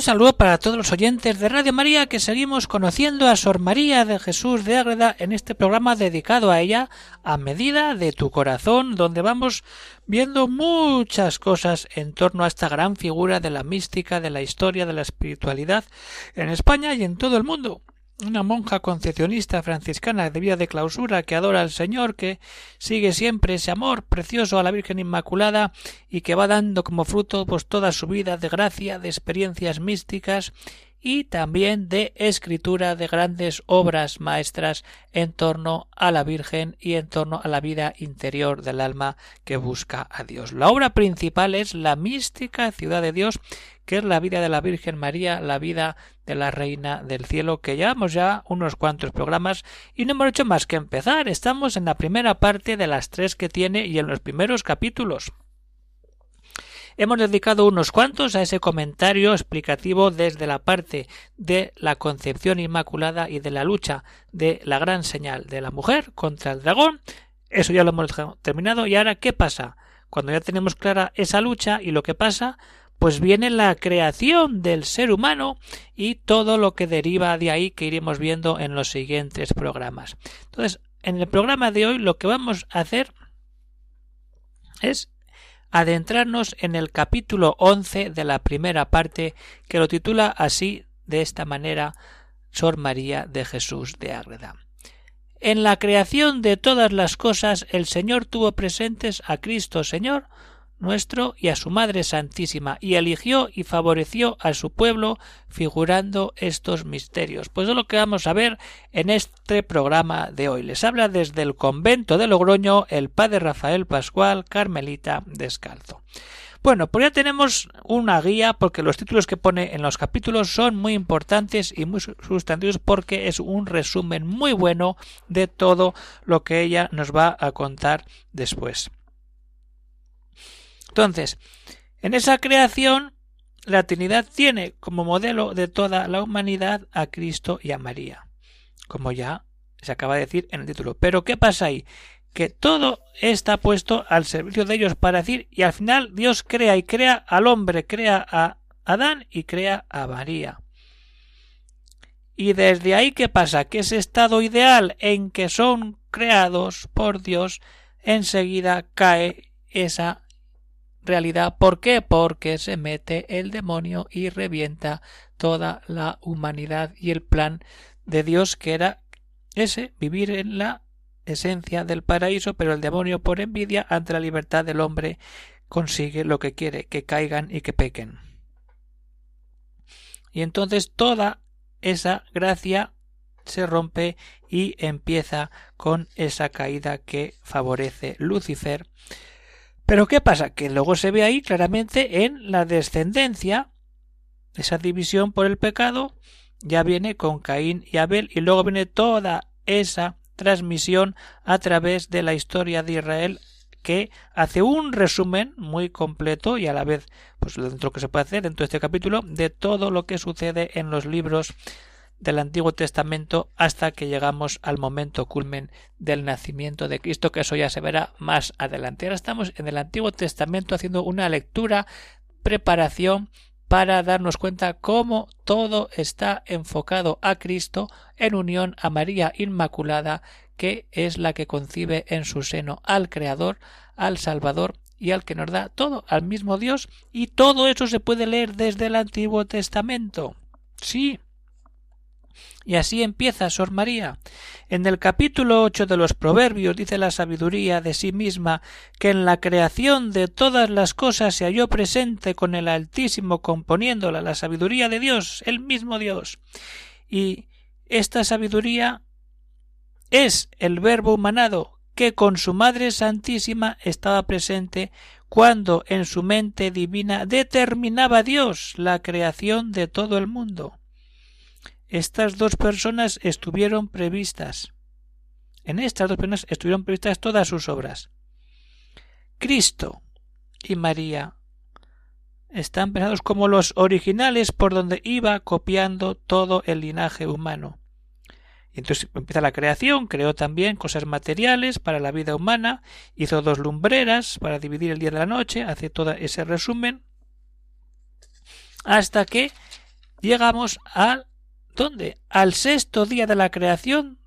Un saludo para todos los oyentes de Radio María que seguimos conociendo a Sor María de Jesús de Ágreda en este programa dedicado a ella a medida de tu corazón, donde vamos viendo muchas cosas en torno a esta gran figura de la mística, de la historia, de la espiritualidad en España y en todo el mundo una monja concepcionista franciscana de vida de clausura que adora al Señor, que sigue siempre ese amor precioso a la Virgen Inmaculada y que va dando como fruto pues toda su vida de gracia, de experiencias místicas y también de escritura de grandes obras maestras en torno a la Virgen y en torno a la vida interior del alma que busca a Dios. La obra principal es la mística ciudad de Dios, que es la vida de la Virgen María, la vida de la Reina del Cielo, que llevamos ya unos cuantos programas y no hemos hecho más que empezar. Estamos en la primera parte de las tres que tiene y en los primeros capítulos. Hemos dedicado unos cuantos a ese comentario explicativo desde la parte de la concepción inmaculada y de la lucha de la gran señal de la mujer contra el dragón. Eso ya lo hemos terminado. Y ahora, ¿qué pasa? Cuando ya tenemos clara esa lucha y lo que pasa, pues viene la creación del ser humano y todo lo que deriva de ahí que iremos viendo en los siguientes programas. Entonces, en el programa de hoy lo que vamos a hacer es adentrarnos en el capítulo 11 de la primera parte que lo titula así de esta manera Sor María de Jesús de Ágreda. En la creación de todas las cosas el Señor tuvo presentes a Cristo Señor nuestro y a su Madre Santísima, y eligió y favoreció a su pueblo figurando estos misterios. Pues es lo que vamos a ver en este programa de hoy. Les habla desde el convento de Logroño el padre Rafael Pascual, Carmelita Descalzo. Bueno, pues ya tenemos una guía porque los títulos que pone en los capítulos son muy importantes y muy sustantivos porque es un resumen muy bueno de todo lo que ella nos va a contar después. Entonces, en esa creación, la Trinidad tiene como modelo de toda la humanidad a Cristo y a María, como ya se acaba de decir en el título. Pero ¿qué pasa ahí? Que todo está puesto al servicio de ellos para decir, y al final Dios crea y crea al hombre, crea a Adán y crea a María. Y desde ahí, ¿qué pasa? Que ese estado ideal en que son creados por Dios, enseguida cae esa realidad. ¿Por qué? Porque se mete el demonio y revienta toda la humanidad y el plan de Dios que era ese, vivir en la esencia del paraíso, pero el demonio por envidia ante la libertad del hombre consigue lo que quiere, que caigan y que pequen. Y entonces toda esa gracia se rompe y empieza con esa caída que favorece Lucifer pero ¿qué pasa? Que luego se ve ahí claramente en la descendencia, esa división por el pecado, ya viene con Caín y Abel y luego viene toda esa transmisión a través de la historia de Israel que hace un resumen muy completo y a la vez pues dentro que se puede hacer dentro de este capítulo de todo lo que sucede en los libros del Antiguo Testamento hasta que llegamos al momento culmen del nacimiento de Cristo, que eso ya se verá más adelante. Ahora estamos en el Antiguo Testamento haciendo una lectura, preparación para darnos cuenta cómo todo está enfocado a Cristo en unión a María Inmaculada, que es la que concibe en su seno al Creador, al Salvador y al que nos da todo, al mismo Dios, y todo eso se puede leer desde el Antiguo Testamento. Sí, y así empieza Sor María. En el capítulo ocho de los Proverbios dice la sabiduría de sí misma que en la creación de todas las cosas se halló presente con el Altísimo componiéndola la sabiduría de Dios, el mismo Dios. Y esta sabiduría es el Verbo humanado que con su Madre Santísima estaba presente cuando en su mente divina determinaba Dios la creación de todo el mundo estas dos personas estuvieron previstas En estas dos personas estuvieron previstas todas sus obras. Cristo y María están pensados como los originales por donde iba copiando todo el linaje humano. Y entonces empieza la creación, creó también cosas materiales para la vida humana, hizo dos lumbreras para dividir el día de la noche, hace todo ese resumen, hasta que llegamos al ¿dónde? Al sexto día de la creación.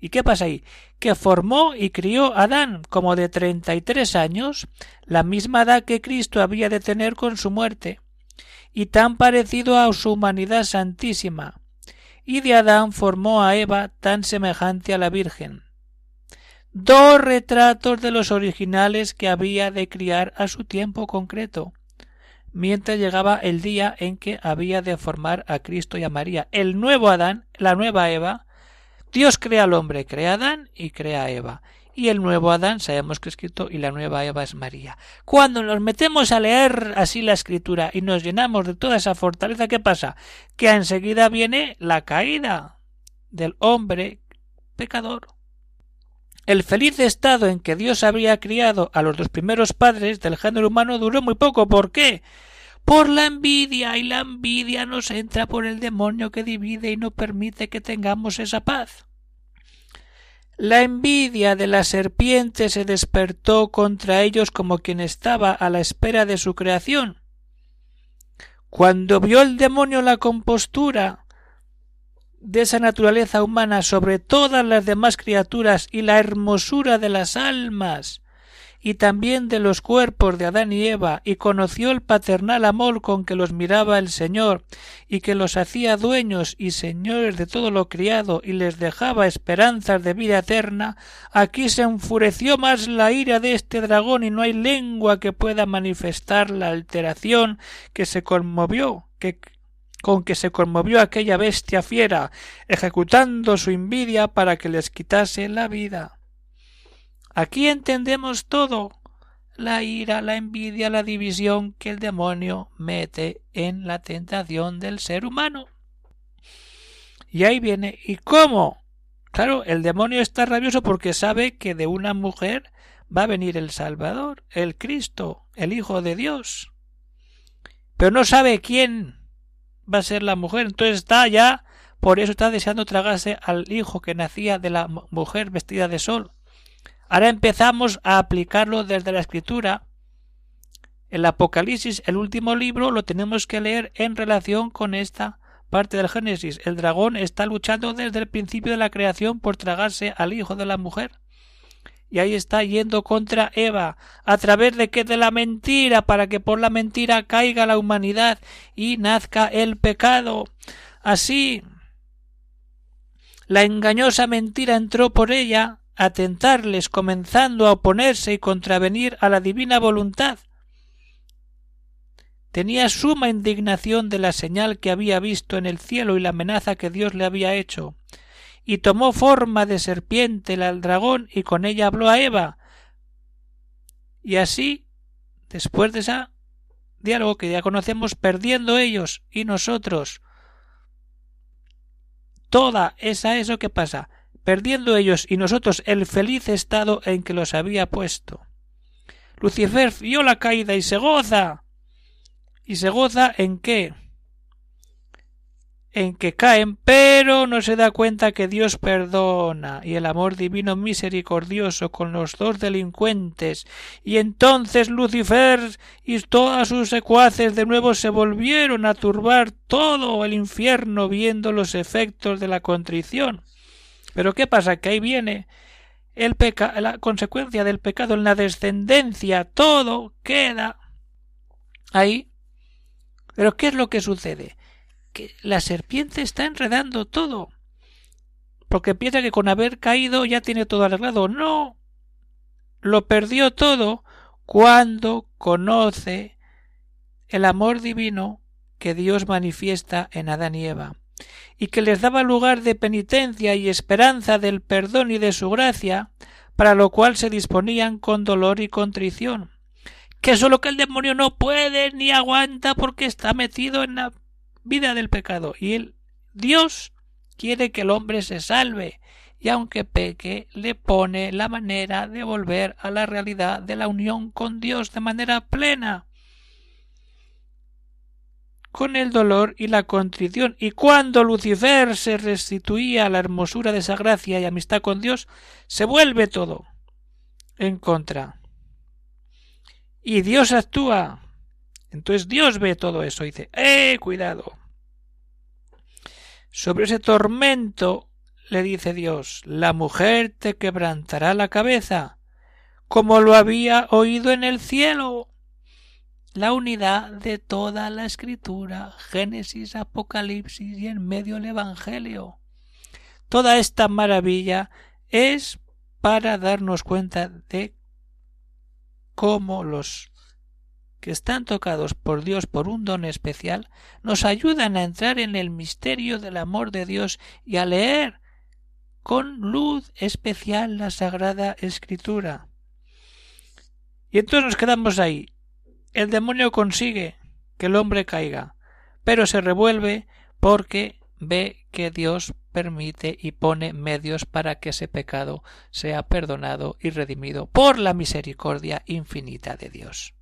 ¿Y qué pasa ahí? Que formó y crió a Adán como de treinta y tres años, la misma edad que Cristo había de tener con su muerte, y tan parecido a su humanidad santísima, y de Adán formó a Eva tan semejante a la Virgen. Dos retratos de los originales que había de criar a su tiempo concreto, mientras llegaba el día en que había de formar a Cristo y a María. El nuevo Adán, la nueva Eva, Dios crea al hombre, crea a Adán y crea a Eva. Y el nuevo Adán sabemos que es escrito y la nueva Eva es María. Cuando nos metemos a leer así la escritura y nos llenamos de toda esa fortaleza, ¿qué pasa? Que enseguida viene la caída del hombre pecador. El feliz estado en que Dios habría criado a los dos primeros padres del género humano duró muy poco. ¿Por qué? Por la envidia, y la envidia nos entra por el demonio que divide y no permite que tengamos esa paz. La envidia de la serpiente se despertó contra ellos como quien estaba a la espera de su creación. Cuando vio el demonio la compostura de esa naturaleza humana sobre todas las demás criaturas y la hermosura de las almas y también de los cuerpos de Adán y Eva, y conoció el paternal amor con que los miraba el Señor, y que los hacía dueños y señores de todo lo criado, y les dejaba esperanzas de vida eterna, aquí se enfureció más la ira de este dragón, y no hay lengua que pueda manifestar la alteración que se conmovió, que con que se conmovió aquella bestia fiera, ejecutando su envidia para que les quitase la vida. Aquí entendemos todo la ira, la envidia, la división que el demonio mete en la tentación del ser humano. Y ahí viene. ¿Y cómo? Claro, el demonio está rabioso porque sabe que de una mujer va a venir el Salvador, el Cristo, el Hijo de Dios. Pero no sabe quién va a ser la mujer. Entonces está ya, por eso está deseando tragarse al hijo que nacía de la mujer vestida de sol. Ahora empezamos a aplicarlo desde la escritura. El Apocalipsis, el último libro, lo tenemos que leer en relación con esta parte del Génesis. El dragón está luchando desde el principio de la creación por tragarse al hijo de la mujer. Y ahí está yendo contra Eva, a través de que de la mentira, para que por la mentira caiga la humanidad y nazca el pecado. Así, la engañosa mentira entró por ella a tentarles comenzando a oponerse y contravenir a la divina voluntad. Tenía suma indignación de la señal que había visto en el cielo y la amenaza que Dios le había hecho, y tomó forma de serpiente el dragón y con ella habló a Eva. Y así, después de ese diálogo que ya conocemos, perdiendo ellos y nosotros toda esa eso que pasa, perdiendo ellos y nosotros el feliz estado en que los había puesto. Lucifer vio la caída y se goza. ¿Y se goza en qué? En que caen, pero no se da cuenta que Dios perdona y el amor divino misericordioso con los dos delincuentes. Y entonces Lucifer y todas sus secuaces de nuevo se volvieron a turbar todo el infierno viendo los efectos de la contrición. Pero ¿qué pasa? Que ahí viene el peca la consecuencia del pecado en la descendencia, todo queda ahí. Pero ¿qué es lo que sucede? Que la serpiente está enredando todo. Porque piensa que con haber caído ya tiene todo arreglado. No. Lo perdió todo cuando conoce el amor divino que Dios manifiesta en Adán y Eva y que les daba lugar de penitencia y esperanza del perdón y de su gracia, para lo cual se disponían con dolor y contrición. Que eso es lo que el demonio no puede ni aguanta porque está metido en la vida del pecado. Y el Dios quiere que el hombre se salve y aunque peque, le pone la manera de volver a la realidad de la unión con Dios de manera plena con el dolor y la contrición, y cuando Lucifer se restituía a la hermosura de esa gracia y amistad con Dios, se vuelve todo en contra. Y Dios actúa. Entonces Dios ve todo eso y dice, ¡eh, cuidado! Sobre ese tormento le dice Dios, la mujer te quebrantará la cabeza, como lo había oído en el cielo la unidad de toda la escritura, Génesis, Apocalipsis y en medio el Evangelio. Toda esta maravilla es para darnos cuenta de cómo los que están tocados por Dios por un don especial nos ayudan a entrar en el misterio del amor de Dios y a leer con luz especial la Sagrada Escritura. Y entonces nos quedamos ahí, el demonio consigue que el hombre caiga, pero se revuelve porque ve que Dios permite y pone medios para que ese pecado sea perdonado y redimido por la misericordia infinita de Dios.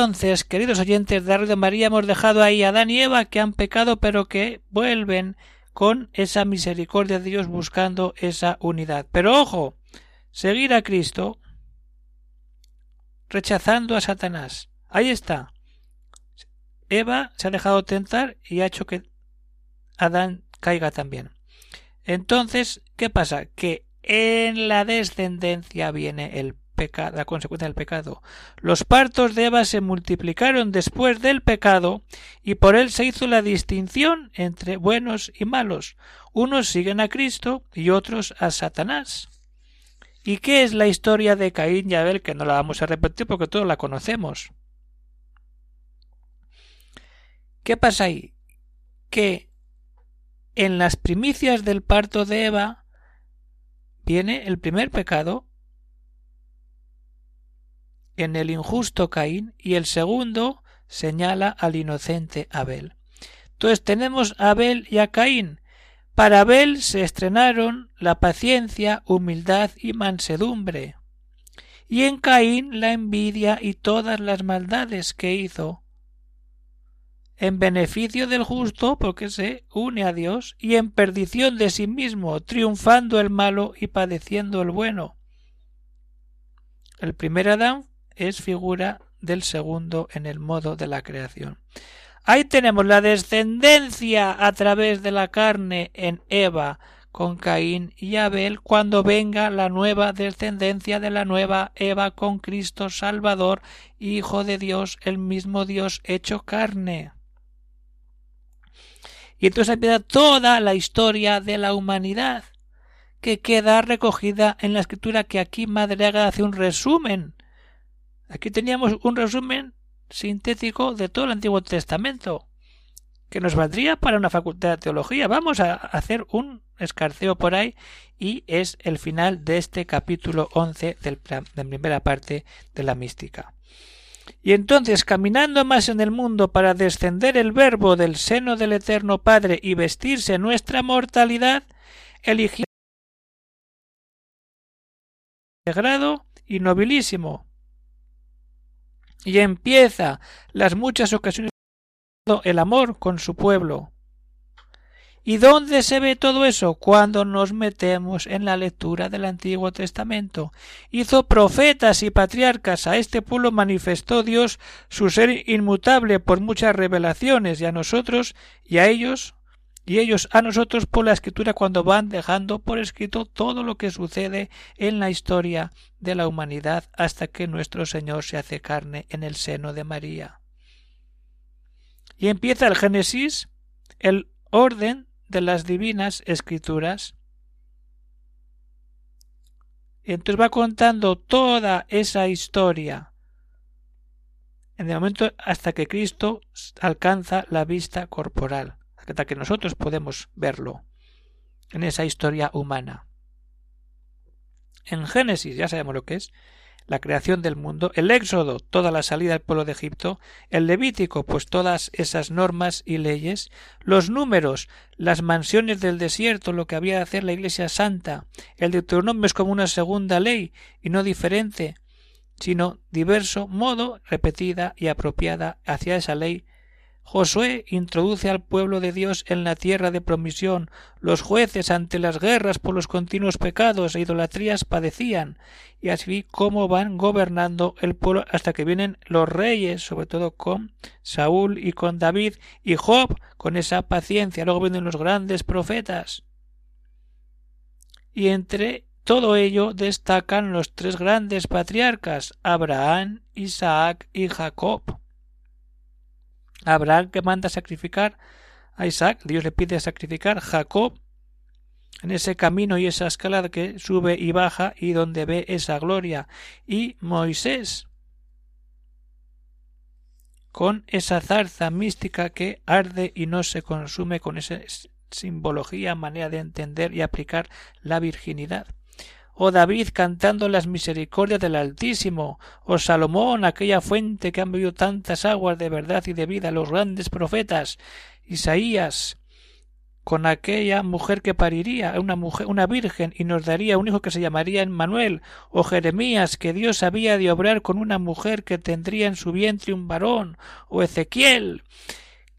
Entonces, queridos oyentes de Radio María, hemos dejado ahí a Adán y Eva que han pecado, pero que vuelven con esa misericordia de Dios buscando esa unidad. Pero ojo, seguir a Cristo rechazando a Satanás. Ahí está. Eva se ha dejado tentar y ha hecho que Adán caiga también. Entonces, ¿qué pasa? Que en la descendencia viene el la consecuencia del pecado. Los partos de Eva se multiplicaron después del pecado y por él se hizo la distinción entre buenos y malos. Unos siguen a Cristo y otros a Satanás. ¿Y qué es la historia de Caín y Abel? Que no la vamos a repetir porque todos la conocemos. ¿Qué pasa ahí? Que en las primicias del parto de Eva viene el primer pecado en el injusto Caín y el segundo señala al inocente Abel. Entonces tenemos a Abel y a Caín. Para Abel se estrenaron la paciencia, humildad y mansedumbre. Y en Caín la envidia y todas las maldades que hizo. En beneficio del justo, porque se une a Dios, y en perdición de sí mismo, triunfando el malo y padeciendo el bueno. El primer Adán es figura del segundo en el modo de la creación. Ahí tenemos la descendencia a través de la carne en Eva con Caín y Abel cuando venga la nueva descendencia de la nueva Eva con Cristo Salvador, Hijo de Dios, el mismo Dios hecho carne. Y entonces empieza toda la historia de la humanidad, que queda recogida en la escritura que aquí Madre hace un resumen Aquí teníamos un resumen sintético de todo el Antiguo Testamento, que nos valdría para una facultad de teología. Vamos a hacer un escarceo por ahí y es el final de este capítulo 11 de la primera parte de la mística. Y entonces, caminando más en el mundo para descender el verbo del seno del Eterno Padre y vestirse nuestra mortalidad, eligió sagrado y nobilísimo, y empieza las muchas ocasiones el amor con su pueblo. ¿Y dónde se ve todo eso? Cuando nos metemos en la lectura del Antiguo Testamento. Hizo profetas y patriarcas, a este pueblo manifestó Dios su ser inmutable por muchas revelaciones, y a nosotros y a ellos y ellos a nosotros por la escritura cuando van dejando por escrito todo lo que sucede en la historia de la humanidad hasta que nuestro Señor se hace carne en el seno de María. Y empieza el Génesis, el orden de las divinas escrituras. Y entonces va contando toda esa historia en el momento hasta que Cristo alcanza la vista corporal hasta que nosotros podemos verlo en esa historia humana. En Génesis ya sabemos lo que es la creación del mundo, el Éxodo, toda la salida del pueblo de Egipto, el Levítico, pues todas esas normas y leyes, los números, las mansiones del desierto, lo que había de hacer la Iglesia Santa, el Deuteronomio es como una segunda ley y no diferente, sino diverso modo, repetida y apropiada hacia esa ley Josué introduce al pueblo de Dios en la tierra de promisión. Los jueces ante las guerras por los continuos pecados e idolatrías padecían, y así como van gobernando el pueblo hasta que vienen los reyes, sobre todo con Saúl y con David y Job, con esa paciencia. Luego vienen los grandes profetas. Y entre todo ello destacan los tres grandes patriarcas, Abraham, Isaac y Jacob. Abraham que manda sacrificar a Isaac, Dios le pide sacrificar, Jacob en ese camino y esa escalada que sube y baja y donde ve esa gloria, y Moisés con esa zarza mística que arde y no se consume con esa simbología, manera de entender y aplicar la virginidad o David cantando las misericordias del Altísimo, o Salomón, aquella fuente que han bebido tantas aguas de verdad y de vida, los grandes profetas, Isaías, con aquella mujer que pariría, una mujer, una virgen, y nos daría un hijo que se llamaría Emmanuel, o Jeremías, que Dios había de obrar con una mujer que tendría en su vientre un varón, o Ezequiel,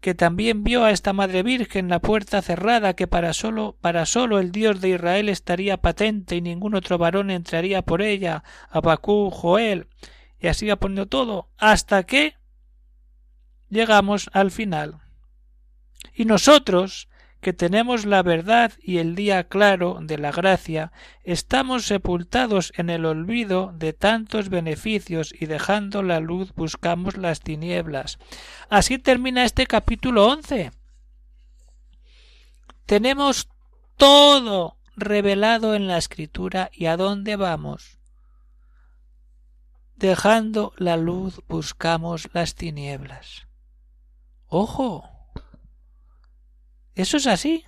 que también vio a esta Madre Virgen la puerta cerrada que para solo para solo el Dios de Israel estaría patente y ningún otro varón entraría por ella, Abacú, Joel, y así va poniendo todo, hasta que llegamos al final. Y nosotros, que tenemos la verdad y el día claro de la gracia, estamos sepultados en el olvido de tantos beneficios y dejando la luz buscamos las tinieblas. Así termina este capítulo once. Tenemos todo revelado en la escritura y a dónde vamos. Dejando la luz buscamos las tinieblas. ¡Ojo! Eso es así.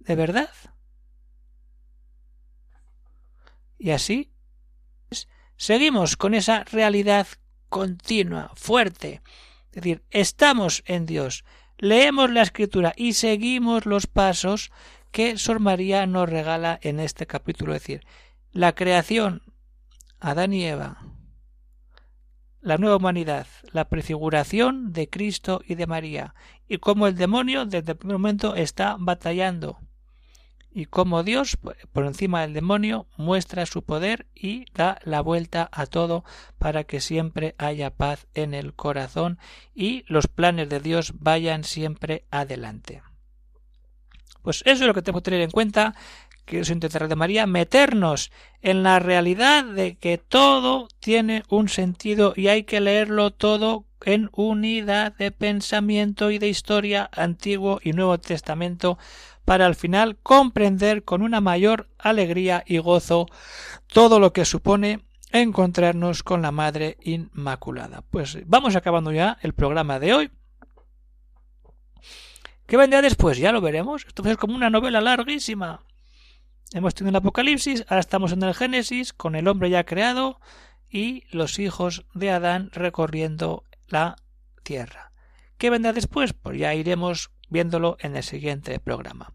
De verdad. Y así seguimos con esa realidad continua, fuerte. Es decir, estamos en Dios, leemos la escritura y seguimos los pasos que Sor María nos regala en este capítulo. Es decir, la creación, Adán y Eva, la nueva humanidad, la prefiguración de Cristo y de María, y cómo el demonio desde el primer momento está batallando, y cómo Dios, por encima del demonio, muestra su poder y da la vuelta a todo para que siempre haya paz en el corazón y los planes de Dios vayan siempre adelante. Pues eso es lo que tenemos que tener en cuenta que es intentar de María, meternos en la realidad de que todo tiene un sentido y hay que leerlo todo en unidad de pensamiento y de historia antiguo y nuevo testamento para al final comprender con una mayor alegría y gozo todo lo que supone encontrarnos con la Madre Inmaculada. Pues vamos acabando ya el programa de hoy. ¿Qué vendrá después? Ya lo veremos. Esto es como una novela larguísima. Hemos tenido el Apocalipsis, ahora estamos en el Génesis, con el hombre ya creado y los hijos de Adán recorriendo la tierra. ¿Qué vendrá después? Pues ya iremos viéndolo en el siguiente programa.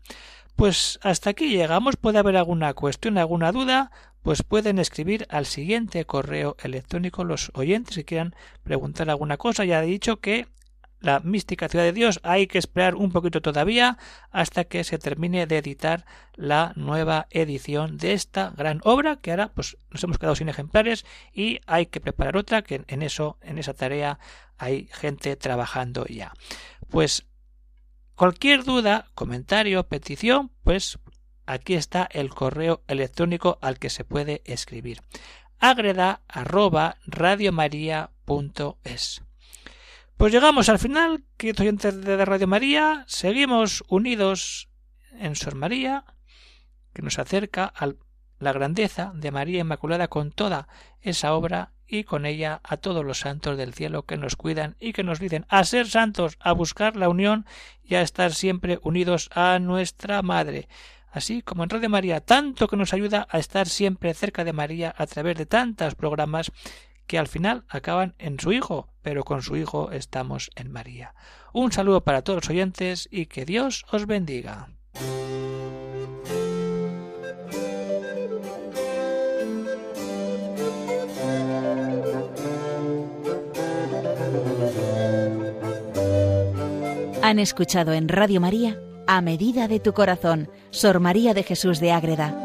Pues hasta aquí llegamos. Puede haber alguna cuestión, alguna duda. pues pueden escribir al siguiente correo electrónico los oyentes que quieran preguntar alguna cosa. Ya he dicho que la mística ciudad de Dios. Hay que esperar un poquito todavía hasta que se termine de editar la nueva edición de esta gran obra que ahora pues nos hemos quedado sin ejemplares y hay que preparar otra que en eso en esa tarea hay gente trabajando ya. Pues cualquier duda comentario petición pues aquí está el correo electrónico al que se puede escribir. agreda arroba radiomaria.es pues llegamos al final, queridos oyentes de Radio María, seguimos unidos en Sor María, que nos acerca a la grandeza de María Inmaculada con toda esa obra y con ella a todos los santos del cielo que nos cuidan y que nos dicen a ser santos, a buscar la unión y a estar siempre unidos a nuestra Madre. Así como en Radio María, tanto que nos ayuda a estar siempre cerca de María a través de tantos programas que al final acaban en su Hijo, pero con su Hijo estamos en María. Un saludo para todos los oyentes y que Dios os bendiga. Han escuchado en Radio María A Medida de tu Corazón, Sor María de Jesús de Ágreda